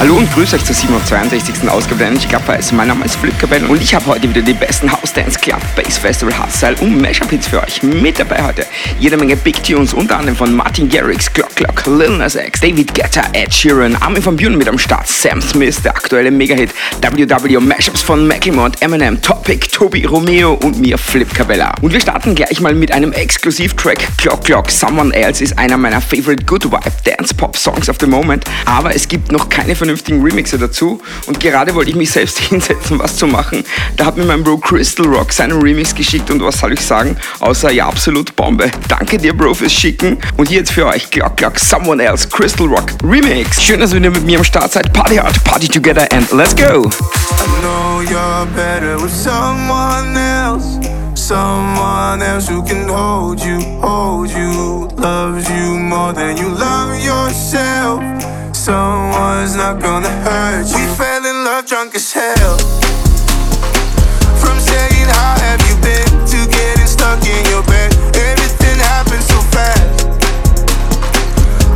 Hallo und grüß euch zur 762. Ausgabe der Energy Club Files. Mein Name ist Flip Cabell und ich habe heute wieder die besten House Dance Club, Bass Festival, Hardstyle und Mashup Hits für euch. Mit dabei heute jede Menge Big Tunes, unter anderem von Martin Garrix, Glock Glock, Lil Nas X, David Guetta, Ed Sheeran, Armin van Buren mit am Start, Sam Smith, der aktuelle Mega-Hit, WW, Mashups von Macklemore und Eminem, Topic, Toby Romeo und mir, Flip Cabella. Und wir starten gleich mal mit einem Exklusiv-Track. Glock Glock, Someone Else ist einer meiner favorite Good Vibe Dance Pop Songs of the Moment, aber es gibt noch keine von vernünftigen Remixer dazu. Und gerade wollte ich mich selbst hinsetzen, was zu machen. Da hat mir mein Bro Crystal Rock seinen Remix geschickt und was soll ich sagen? Außer ja, absolut Bombe. Danke dir, Bro, fürs Schicken. Und hier jetzt für euch Glock Glock Someone Else Crystal Rock Remix. Schön, dass ihr mit mir am Start seid. Party hard, party together and let's go. I know you're better with someone else. Someone else who can hold you, hold you, loves you more than you love yourself. Someone's not gonna hurt you. We fell in love drunk as hell. From saying how have you been to getting stuck in your bed. Everything happened so fast.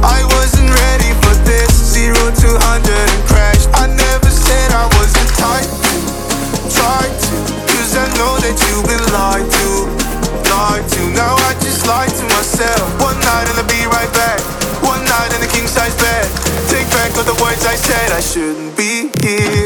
I wasn't ready for this. Zero to hundred and crashed. I never said I wasn't tight to, to. Cause I know that you've been lied to, lied to. Now I just lied to shouldn't be here.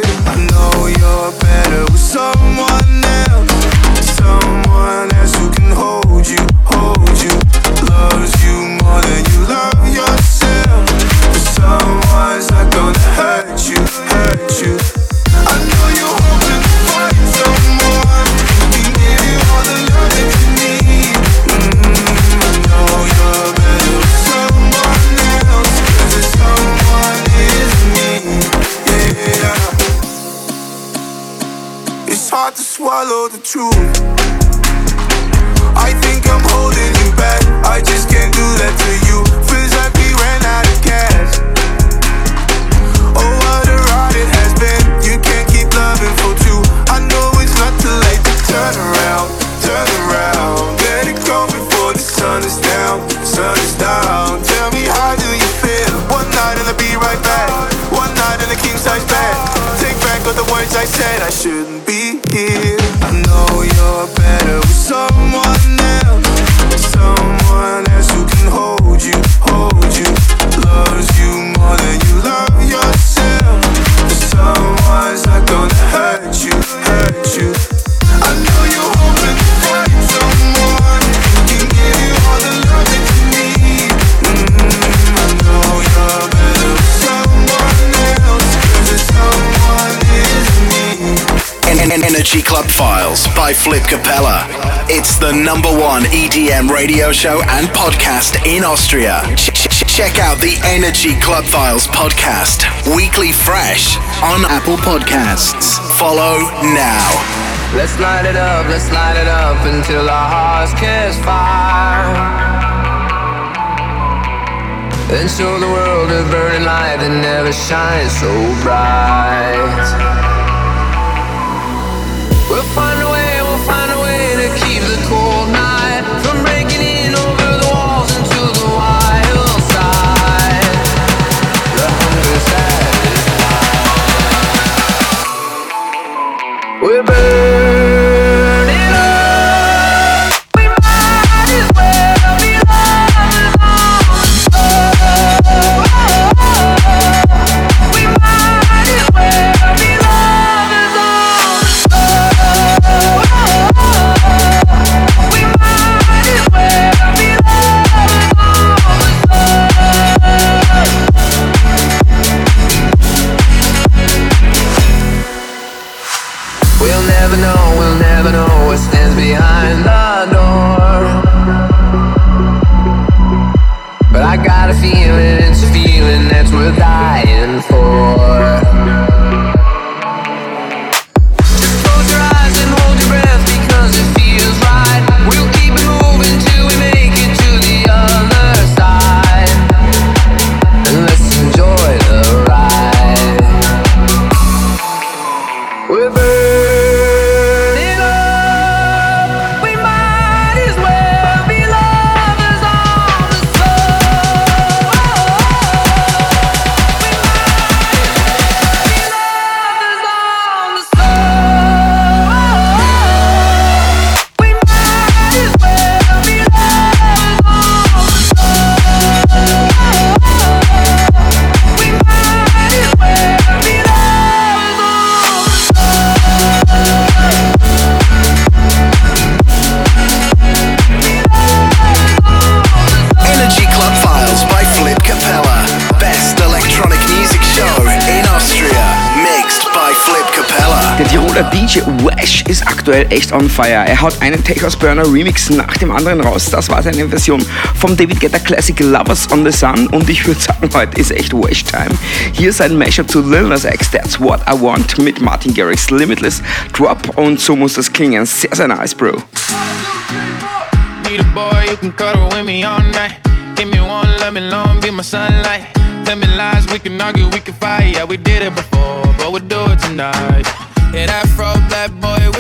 Flip Capella. It's the number one EDM radio show and podcast in Austria. Ch- ch- check out the Energy Club Files podcast, weekly fresh on Apple Podcasts. Follow now. Let's light it up, let's light it up until our hearts catch fire. And show the world a burning light that never shines so bright. aktuell echt on fire. Er haut einen Take House Burner Remix nach dem anderen raus. Das war seine Version vom David Guetta Classic Lovers on the Sun. Und ich würde sagen, heute ist echt Wash Time. Hier sein Mashup zu Lil Nas X, That's What I Want mit Martin Garrix Limitless Drop. Und so muss das klingen. Sehr, sehr nice, Bro. Need a boy who can cuddle with me all night. Give me one, let me long, be my sunlight. Tell me lies, we can argue, we can fight. Yeah, we did it before, but we'll do it tonight. Yeah, that fro black boy.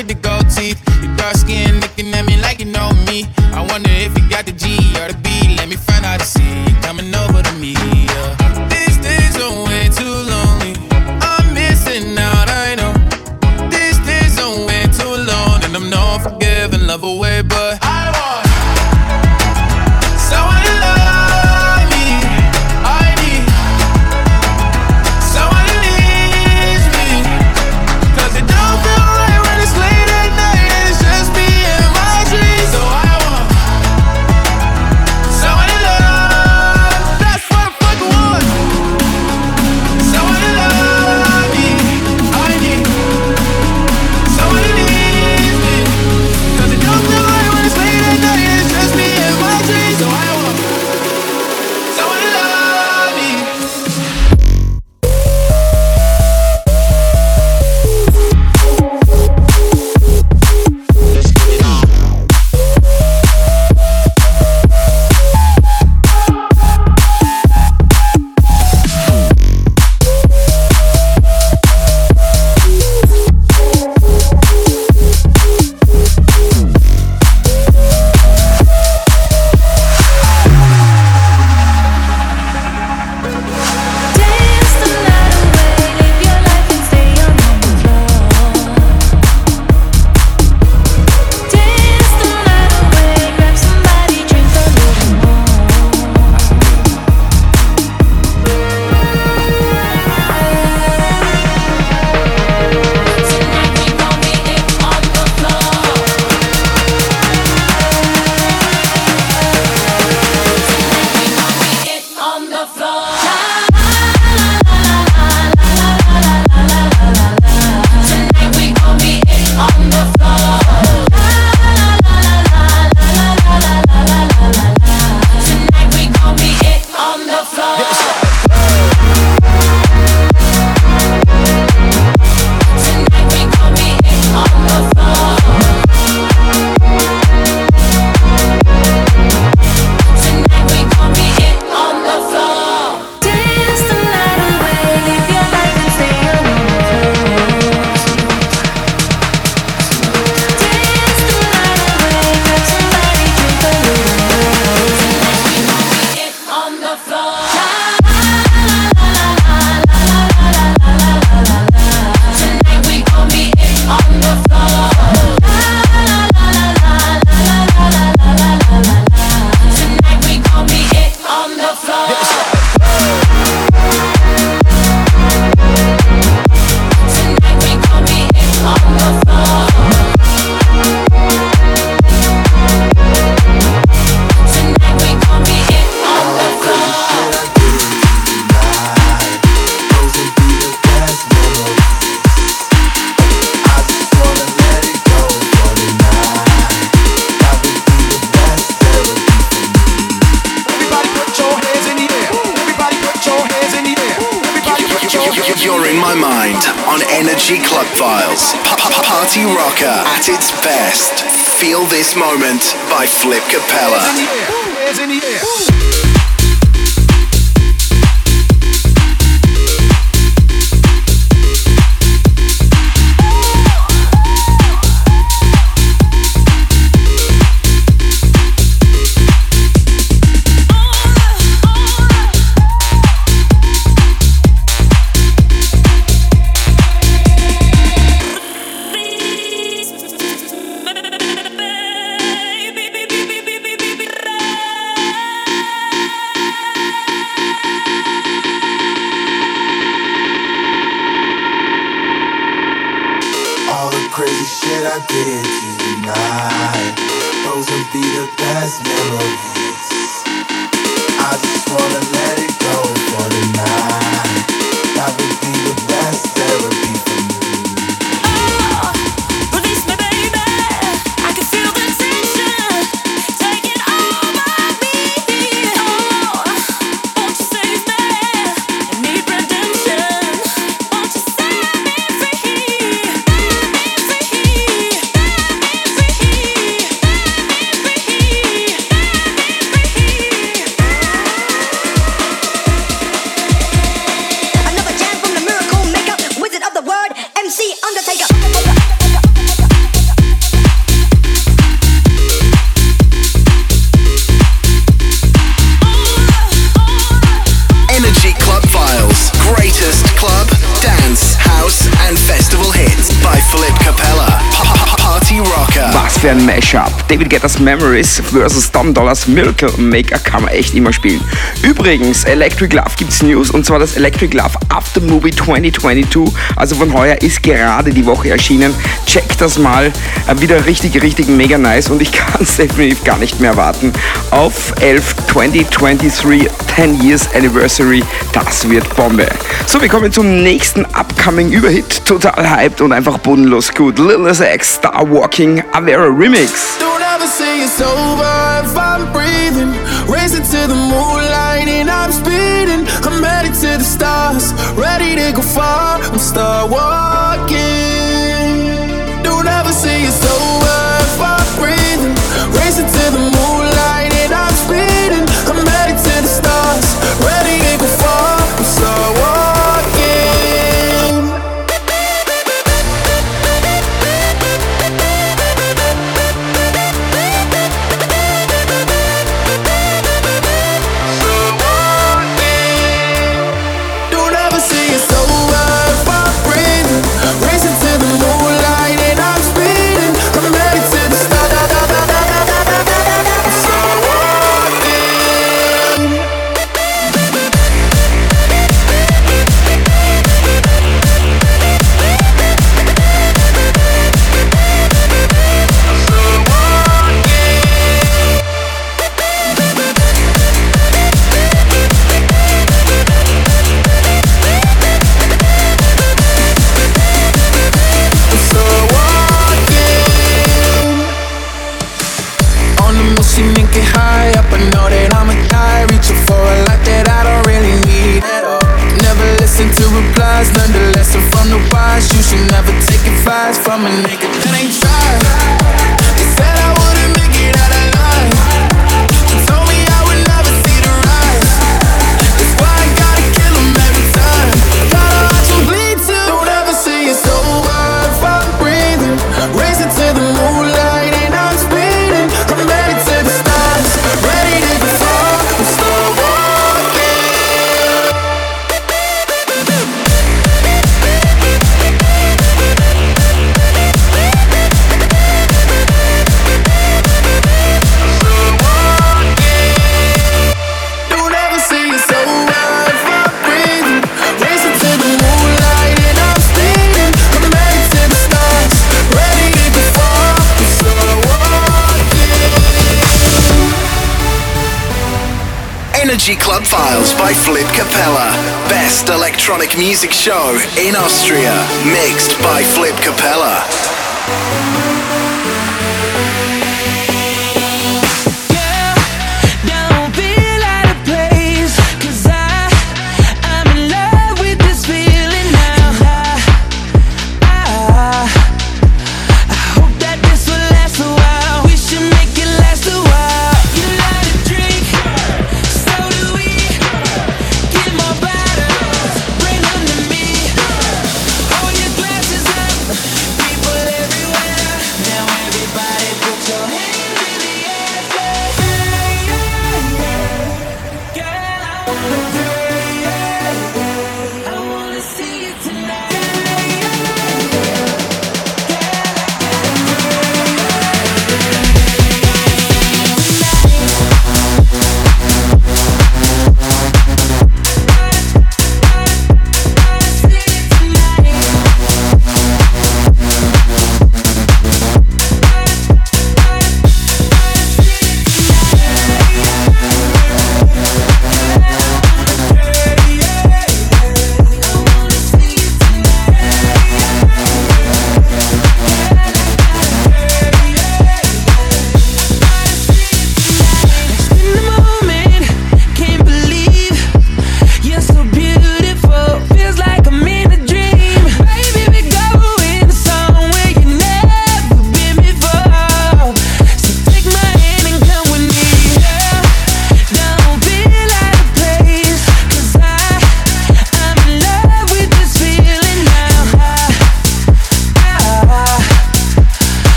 its best. Feel this moment by Flip Capella. David Guetta's Memories vs. Don Dollars Miracle Maker kann man echt immer spielen. Übrigens, Electric Love gibt's News und zwar das Electric Love After Movie 2022, also von heuer ist gerade die Woche erschienen. Checkt das mal, äh, wieder richtig, richtig mega nice und ich kann es definitiv gar nicht mehr warten. Auf 11 2023 10 Years Anniversary, das wird Bombe. So, wir kommen zum nächsten upcoming Überhit, total hyped und einfach bodenlos gut. Lil Nas X Star Walking Avera Remix. say it's over if I'm breathing. Racing to the moonlight and I'm speeding. I'm headed to the stars, ready to go far. I'm Star Wars. music show in Austria, mixed by Flip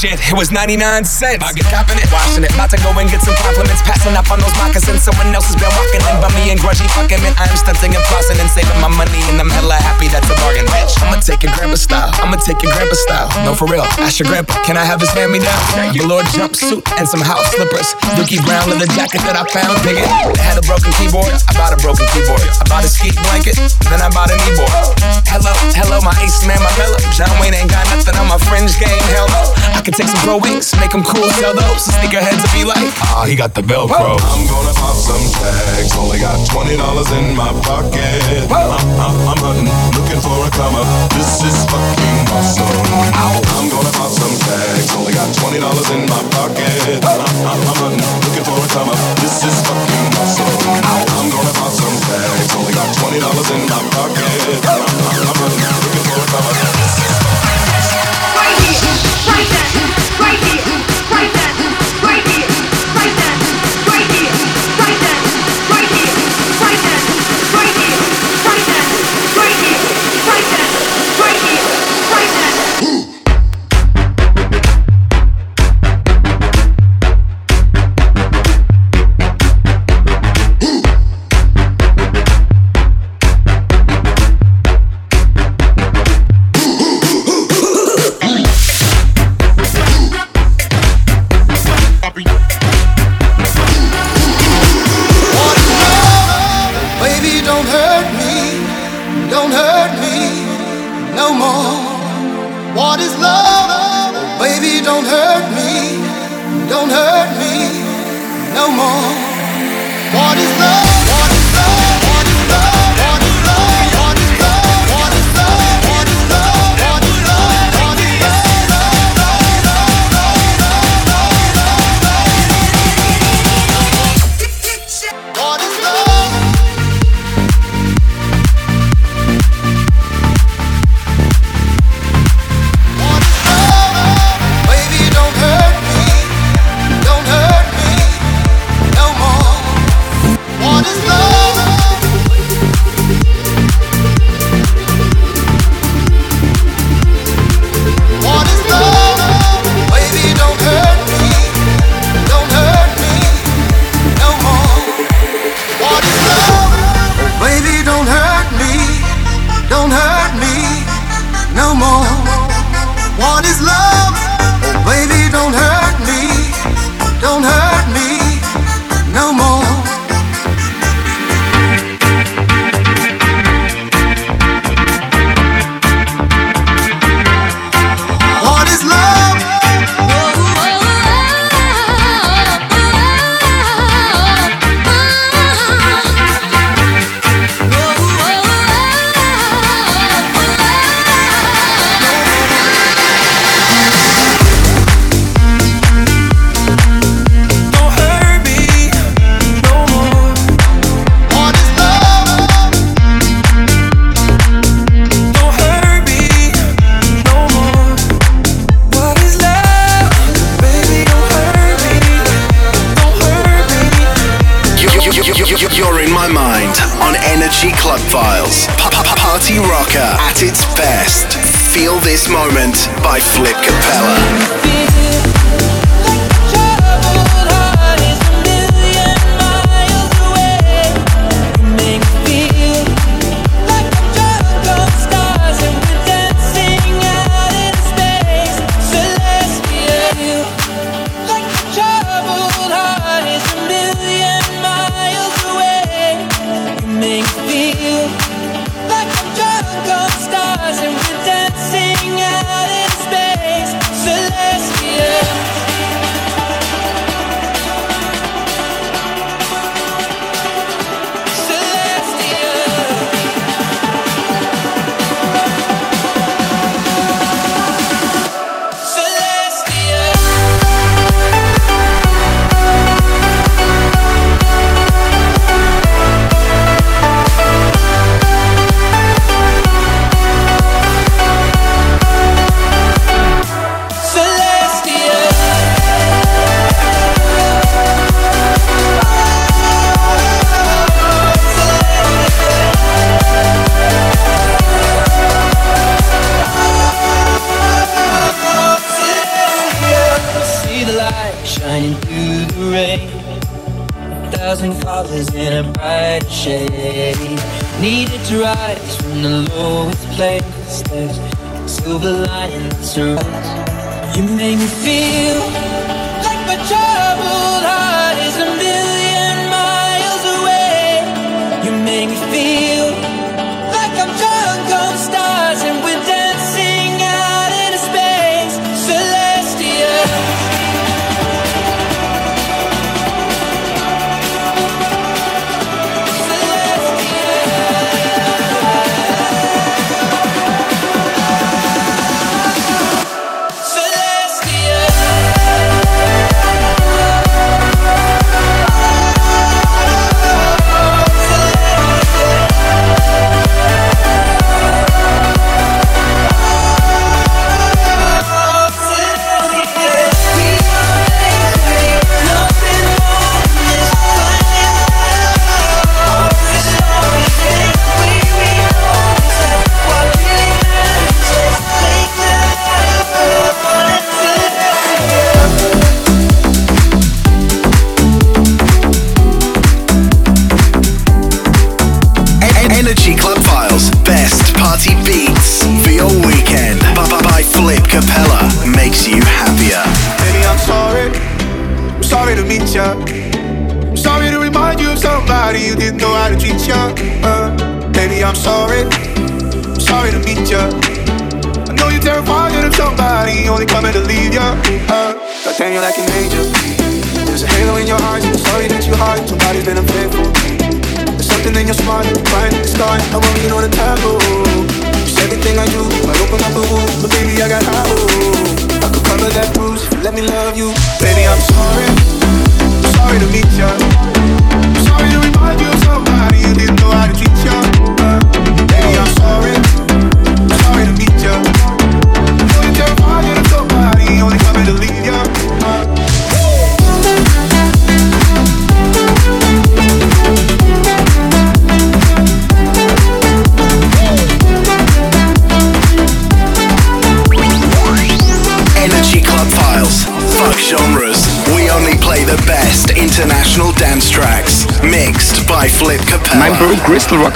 shit, it was 99 cents. I get copping it, washing it. About to go and get some compliments. Passing up on those moccasins. Someone else has been walking in me and grudgy fucking man. I am stunting and flossing and saving my money. And I'm hella happy that's a bargain, bitch. I'ma take your grandpa style. I'ma take your grandpa style. No, for real. Ask your grandpa, can I have his hand me down? Velour jumpsuit and some house slippers. Dookie Brown leather jacket that I found. It. They had a broken keyboard. I bought a broken keyboard. I bought a ski blanket. Then I bought a kneeboard. Hello, hello, my ace man, my mellow. John Wayne ain't got nothing on my fringe game. Hell no. I can take some pro wings, make them cool, sell those. Sneakerheads will be like, ah, he got the Velcro. I'm gonna pop some tags. Only got twenty dollars in my pocket. I'm, I'm, I'm hunting, looking for a come up. This is fucking awesome. I'm gonna pop some tags. Only got twenty dollars in my pocket. I'm, I'm, I'm hunting, looking for a come up. This is fucking awesome. I'm gonna pop some tags. Only got twenty dollars in my pocket. I'm, I'm, I'm hunting, looking for a come up right here.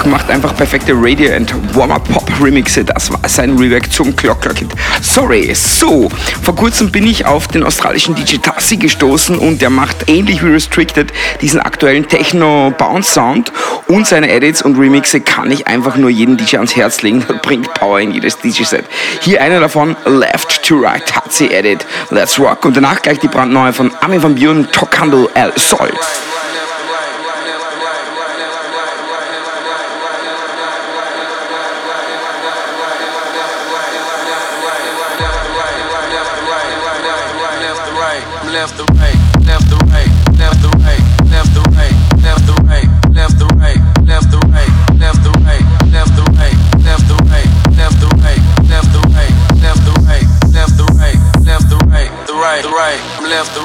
macht einfach perfekte Radio- und Warmer-Pop-Remixe. Das war sein Rework zum Clock Clock Hit. Sorry, so. Vor kurzem bin ich auf den australischen DJ Tassi gestoßen und der macht ähnlich wie Restricted diesen aktuellen Techno-Bounce-Sound und seine Edits und Remixe kann ich einfach nur jedem DJ ans Herz legen. Das bringt Power in jedes DJ-Set. Hier einer davon, Left to Right Tassi Edit. Let's Rock. Und danach gleich die brandneue von Armin van Buren, Tocando El Sol. left the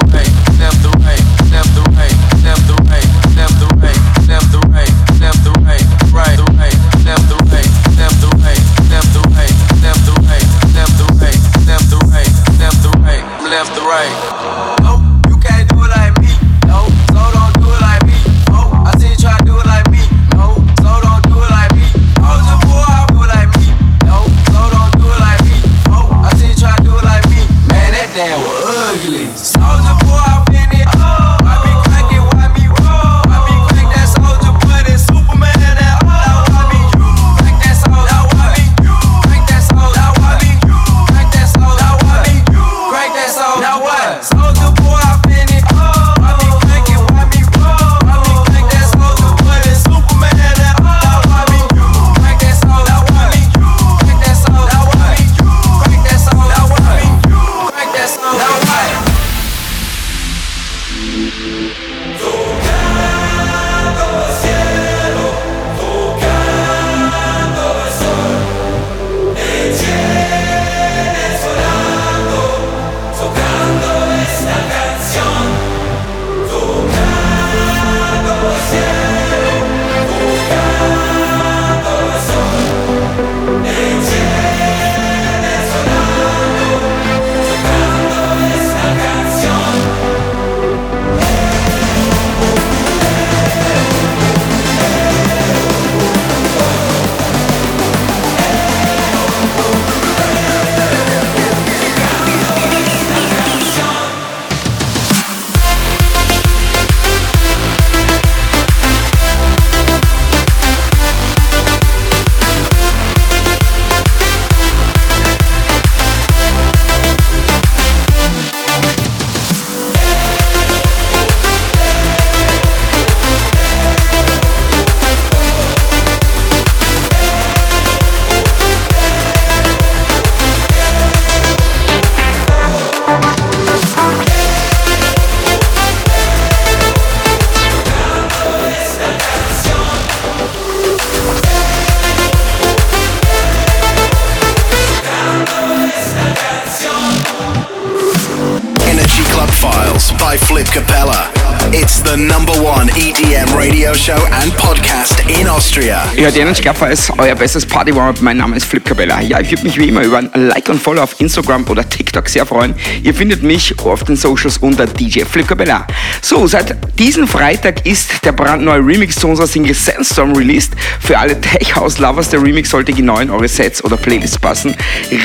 Ihr hört Energy Club Files, euer bestes Party Warm. Mein Name ist Flip Cabella. Ja, ich würde mich wie immer über ein Like und Follow auf Instagram oder TikTok sehr freuen. Ihr findet mich auf den Socials unter DJ Flip Cabella. So, seit diesem Freitag ist der brandneue Remix zu unserer Single Sandstorm released. Für alle Tech House Lovers, der Remix sollte genau in eure Sets oder Playlists passen.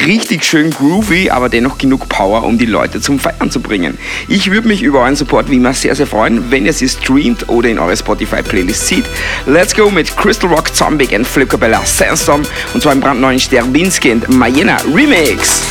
Richtig schön groovy, aber dennoch genug Power, um die Leute zum Feiern zu bringen. Ich würde mich über euren Support wie immer sehr, sehr freuen, wenn ihr sie streamt oder in eure Spotify-Playlist zieht. Let's go mit Crystal Rock, Zombie and Flip Cabella Sandstorm und zwar im brandneuen Sterbinski und Mayena Remix.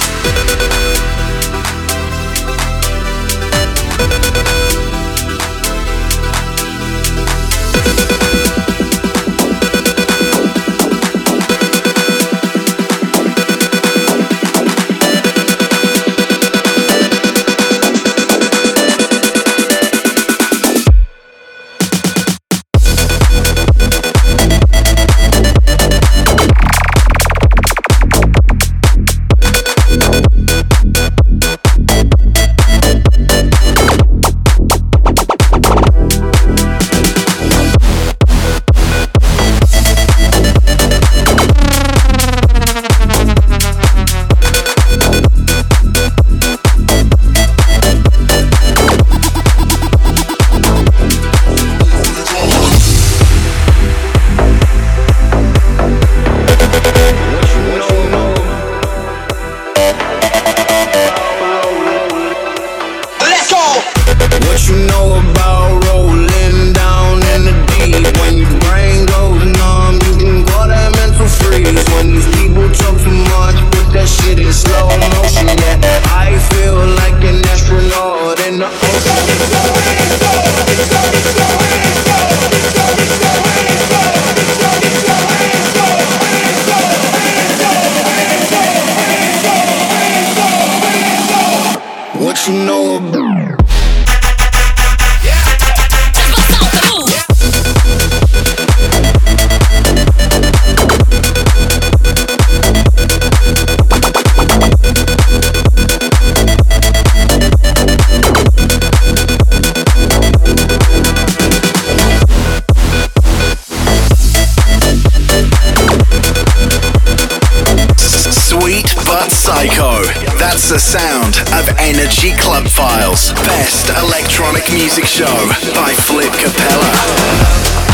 The sound of Energy Club Files. Best electronic music show by Flip Capella.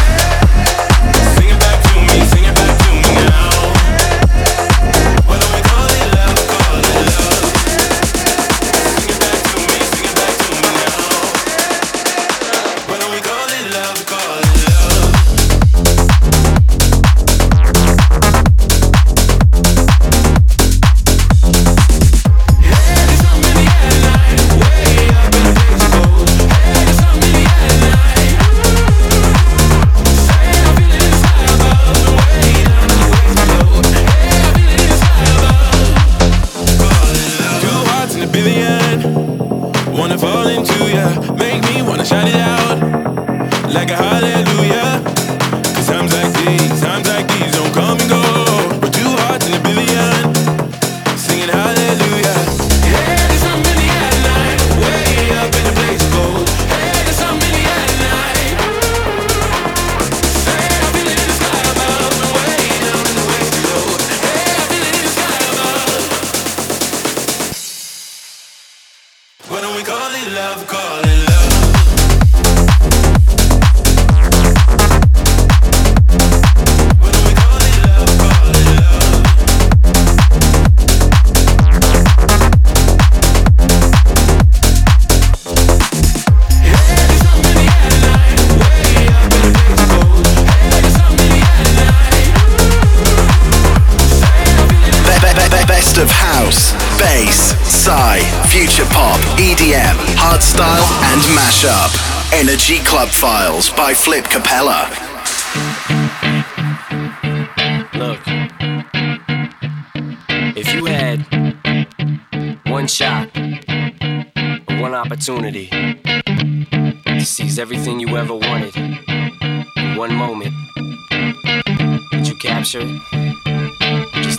Psy, future pop, EDM, hardstyle, and mashup. Energy Club Files by Flip Capella. Look, if you had one shot, one opportunity to seize everything you ever wanted in one moment, would you capture it?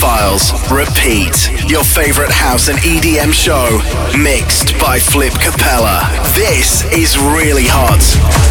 Files, repeat. Your favorite house and EDM show, mixed by Flip Capella. This is really hot.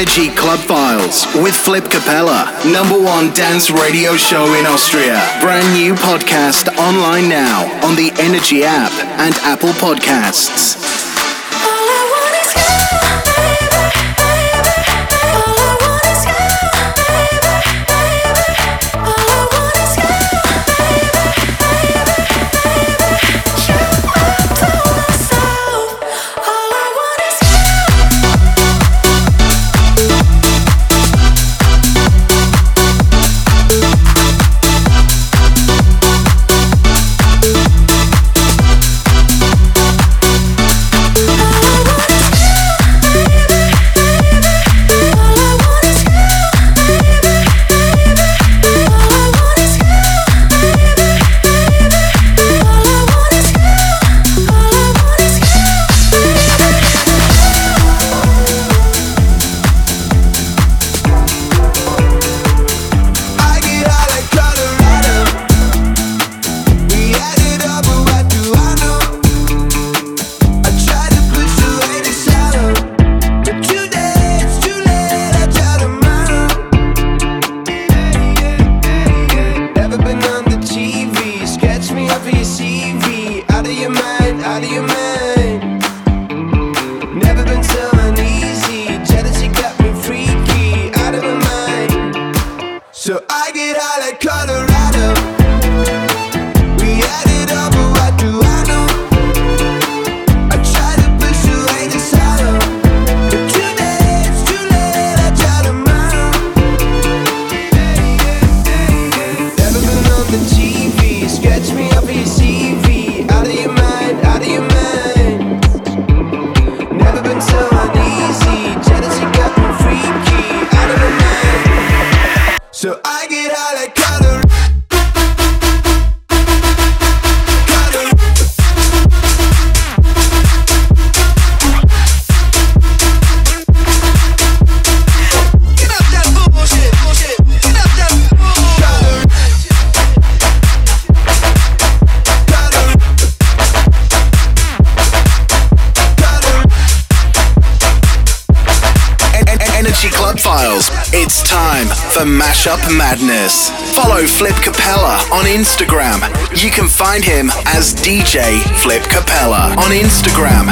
Energy Club Files with Flip Capella, number one dance radio show in Austria. Brand new podcast online now on the Energy app and Apple Podcasts. Madness. Follow Flip Capella on Instagram. You can find him as DJ Flip Capella on Instagram.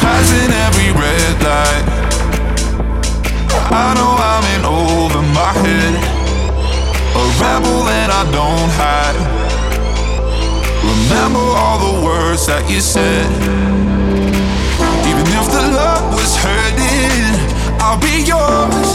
Passing every red light. I know I'm in over my head. A rebel and I don't hide. Remember all the words that you said. Even if the love was hurting, I'll be yours.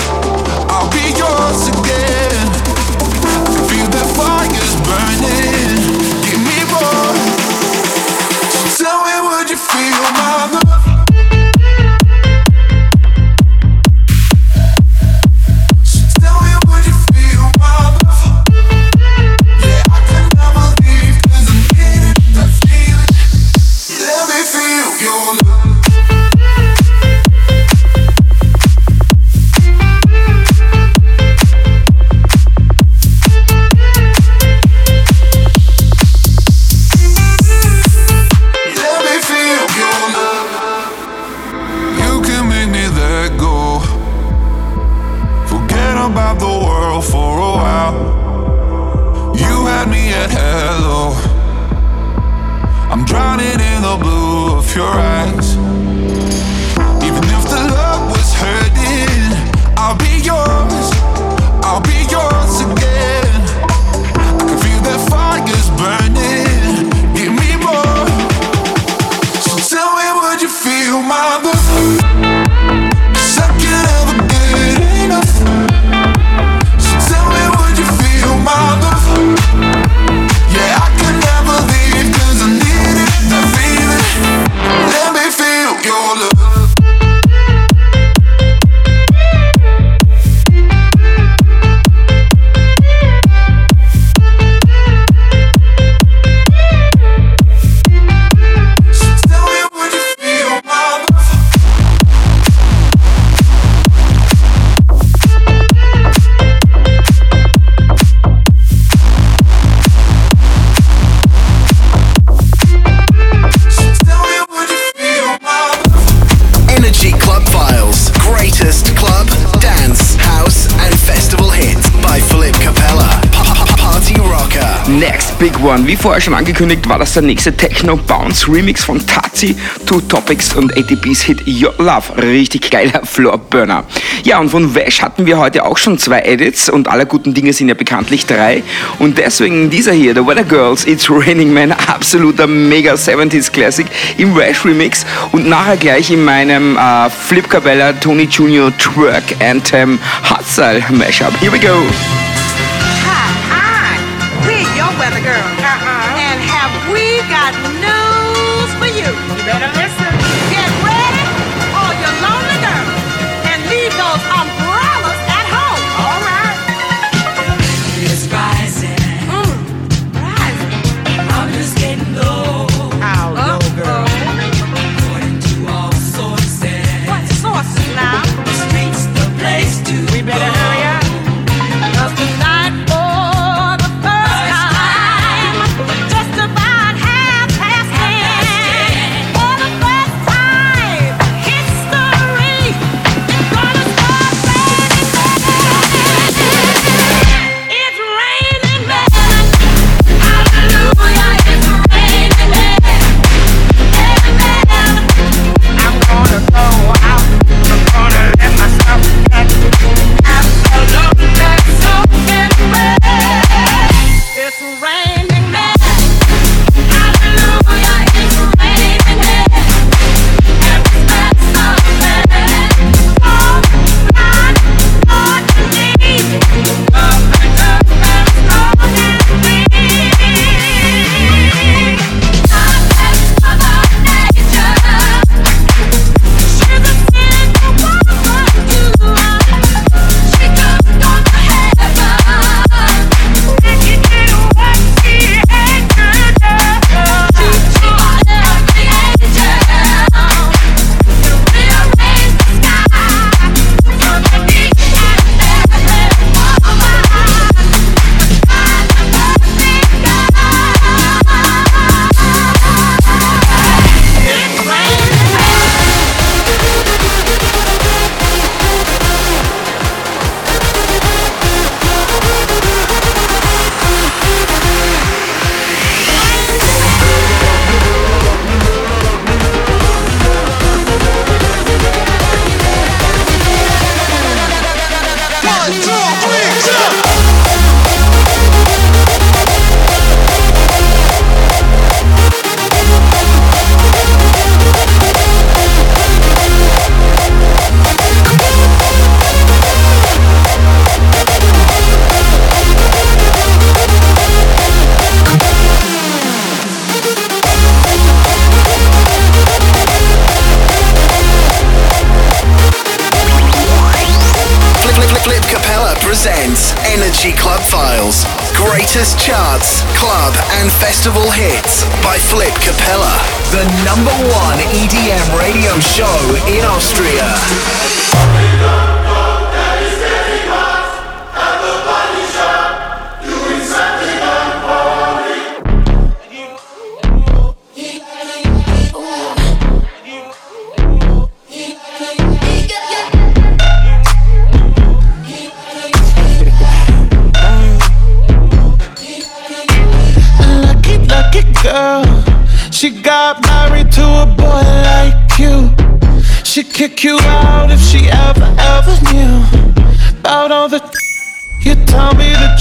waren. Wie vorher schon angekündigt, war das der nächste Techno Bounce Remix von Tazi, Two Topics und ATPs Hit Your Love. Richtig geiler Floorburner. Ja, und von Wesh hatten wir heute auch schon zwei Edits und aller guten Dinge sind ja bekanntlich drei. Und deswegen dieser hier, The Weather Girls, It's Raining Man, absoluter mega 70s Classic im Wesh Remix und nachher gleich in meinem äh, Flip Cabella Tony Junior Twerk Anthem Hot Style Mashup. Here we go!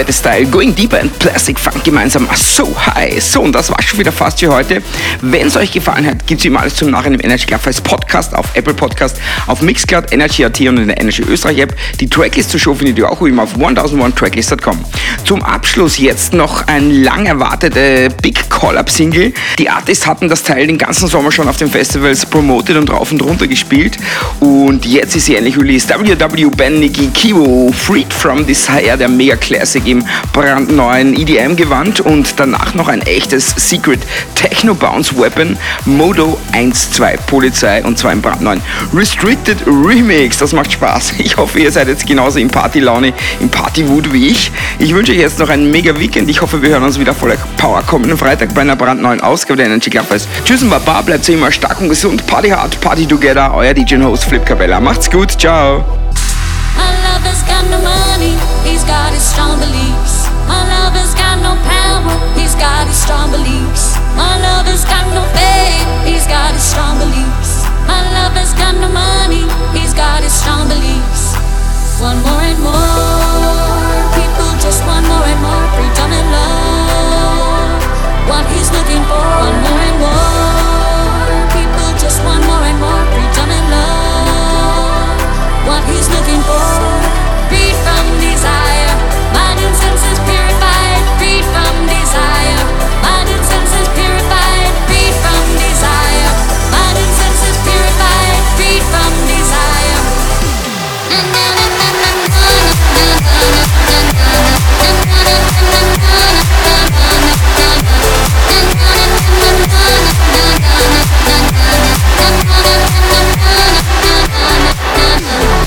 Fette Style, Going Deeper and Plastic Funk gemeinsam, so high. So, und das war schon wieder fast für heute. Wenn es euch gefallen hat, gibt es immer alles zum Nachhinein im Energy Club als Podcast auf Apple Podcast, auf Mixcloud, Energy.at und in der Energy Österreich App. Die Tracklist zur Show findet ihr auch wie immer auf 1001tracklist.com. Zum Abschluss jetzt noch ein lang erwartete Big Call-Up Single. Die Artists hatten das Teil den ganzen Sommer schon auf den Festivals promoted und rauf und runter gespielt. Und jetzt ist sie endlich released. WW Ben Nicky Kiwo, Freed from Desire, der Mega Classic im brandneuen EDM-Gewand und danach noch ein echtes Secret Techno Bounce Weapon, Modo 1.2 Polizei und zwar im brandneuen Restricted Remix. Das macht Spaß. Ich hoffe, ihr seid jetzt genauso in Partylaune, im Partywut wie ich. Ich wünsche euch jetzt noch ein mega Weekend. Ich hoffe, wir hören uns wieder voller Power kommenden Freitag bei einer brandneuen Ausgabe der Energy Club Fest. Tschüss und Baba, bleibt so immer stark und gesund. Party hard, Party together. Euer DJ und Host Flip Cabella. Macht's gut, ciao. My lover's got no he's Bye.